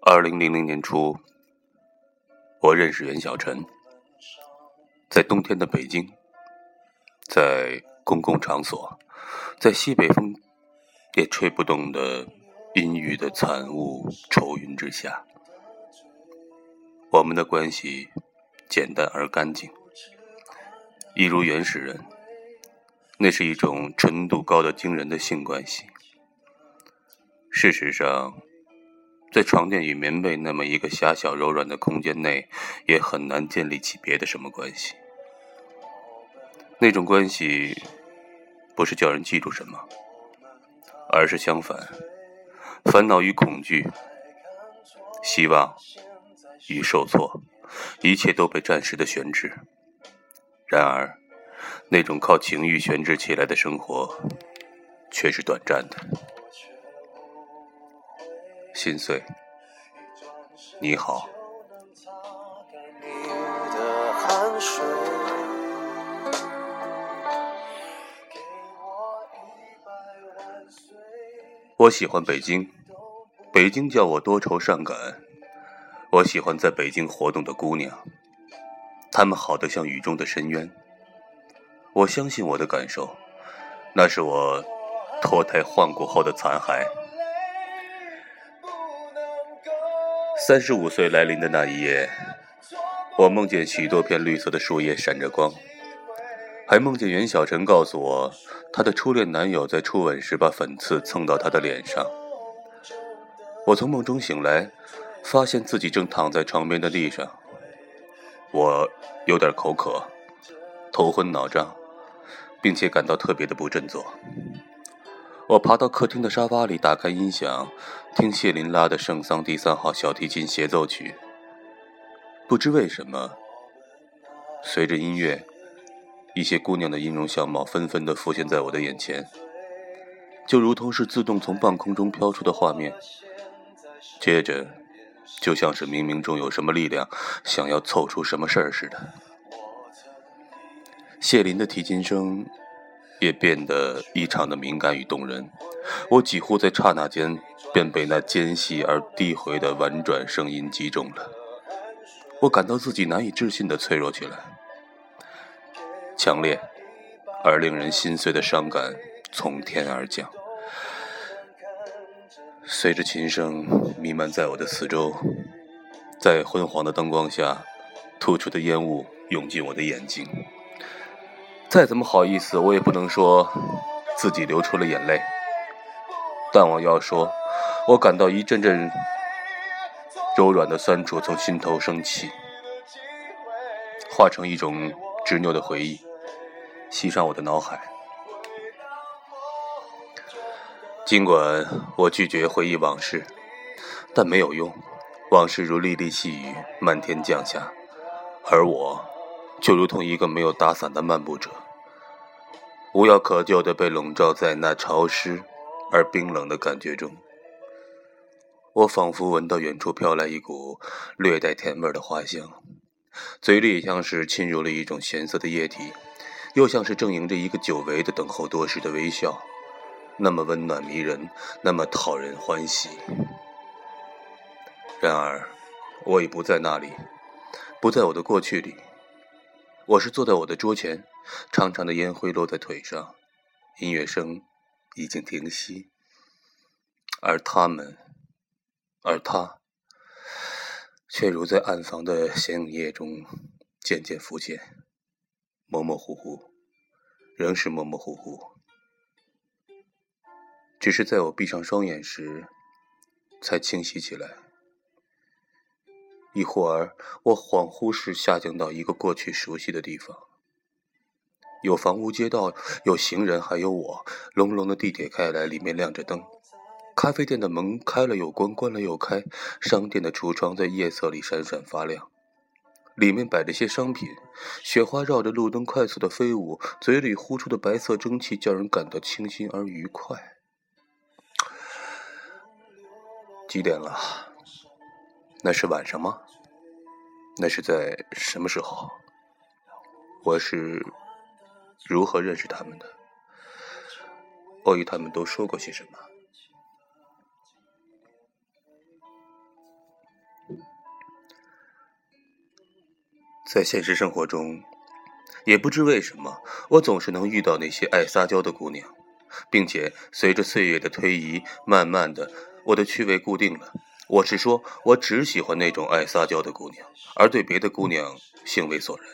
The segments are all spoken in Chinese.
二零零零年初，我认识袁小晨，在冬天的北京，在公共场所，在西北风也吹不动的阴郁的惨雾愁云之下，我们的关系简单而干净，一如原始人。那是一种纯度高的惊人的性关系。事实上，在床垫与棉被那么一个狭小柔软的空间内，也很难建立起别的什么关系。那种关系，不是叫人记住什么，而是相反，烦恼与恐惧，希望与受挫，一切都被暂时的悬置。然而。那种靠情欲悬置起来的生活，却是短暂的。心碎，你好。我喜欢北京，北京叫我多愁善感。我喜欢在北京活动的姑娘，她们好得像雨中的深渊。我相信我的感受，那是我脱胎换骨后的残骸。三十五岁来临的那一夜，我梦见许多片绿色的树叶闪着光，还梦见袁小晨告诉我，她的初恋男友在初吻时把粉刺蹭到她的脸上。我从梦中醒来，发现自己正躺在床边的地上，我有点口渴，头昏脑胀。并且感到特别的不振作。我爬到客厅的沙发里，打开音响，听谢琳拉的《圣桑第三号小提琴协奏曲》。不知为什么，随着音乐，一些姑娘的音容相貌纷纷的浮现在我的眼前，就如同是自动从半空中飘出的画面。接着，就像是冥冥中有什么力量想要凑出什么事儿似的。谢林的提琴声也变得异常的敏感与动人，我几乎在刹那间便被那尖细而低回的婉转声音击中了。我感到自己难以置信的脆弱起来，强烈而令人心碎的伤感从天而降，随着琴声弥漫在我的四周，在昏黄的灯光下，突出的烟雾涌进我的眼睛。再怎么好意思，我也不能说自己流出了眼泪。但我要说，我感到一阵阵柔软的酸楚从心头升起，化成一种执拗的回忆，袭上我的脑海。尽管我拒绝回忆往事，但没有用，往事如沥沥细雨，漫天降下，而我。就如同一个没有打伞的漫步者，无药可救的被笼罩在那潮湿而冰冷的感觉中。我仿佛闻到远处飘来一股略带甜味的花香，嘴里像是侵入了一种咸涩的液体，又像是正迎着一个久违的等候多时的微笑，那么温暖迷人，那么讨人欢喜。然而，我已不在那里，不在我的过去里。我是坐在我的桌前，长长的烟灰落在腿上，音乐声已经停息，而他们，而他，却如在暗房的显影液中渐渐浮现，模模糊糊，仍是模模糊糊，只是在我闭上双眼时，才清晰起来。一会儿，我恍惚时下降到一个过去熟悉的地方，有房屋街道，有行人，还有我。隆隆的地铁开来，里面亮着灯。咖啡店的门开了又关，关了又开。商店的橱窗在夜色里闪闪发亮，里面摆着些商品。雪花绕着路灯快速的飞舞，嘴里呼出的白色蒸汽叫人感到清新而愉快。几点了？那是晚上吗？那是在什么时候？我是如何认识他们的？我与他们都说过些什么。在现实生活中，也不知为什么，我总是能遇到那些爱撒娇的姑娘，并且随着岁月的推移，慢慢的，我的趣味固定了。我是说，我只喜欢那种爱撒娇的姑娘，而对别的姑娘兴味索然。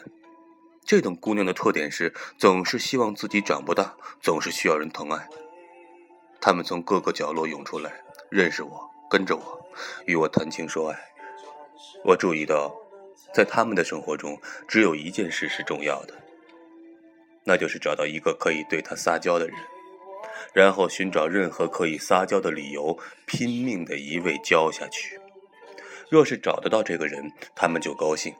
这种姑娘的特点是，总是希望自己长不大，总是需要人疼爱。她们从各个角落涌出来，认识我，跟着我，与我谈情说爱。我注意到。在他们的生活中，只有一件事是重要的，那就是找到一个可以对他撒娇的人，然后寻找任何可以撒娇的理由，拼命的一味娇下去。若是找得到这个人，他们就高兴；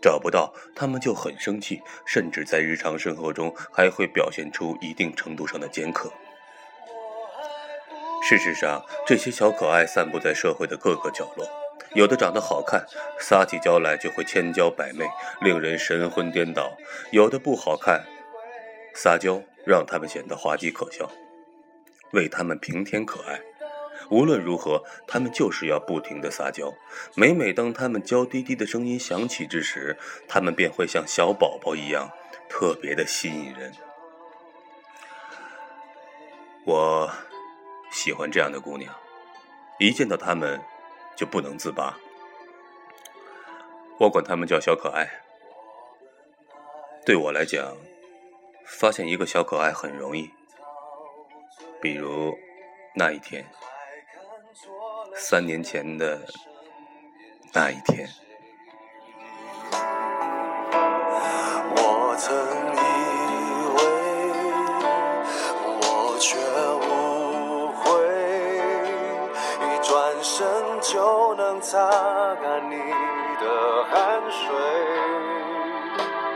找不到，他们就很生气，甚至在日常生活中还会表现出一定程度上的尖刻。事实上，这些小可爱散布在社会的各个角落。有的长得好看，撒起娇来就会千娇百媚，令人神魂颠倒；有的不好看，撒娇让他们显得滑稽可笑。为他们平添可爱，无论如何，他们就是要不停的撒娇。每每当他们娇滴滴的声音响起之时，他们便会像小宝宝一样，特别的吸引人。我喜欢这样的姑娘，一见到她们。就不能自拔，我管他们叫小可爱。对我来讲，发现一个小可爱很容易。比如那一天，三年前的那一天。我曾以为，我却误会，一转身。就能擦干你的汗水。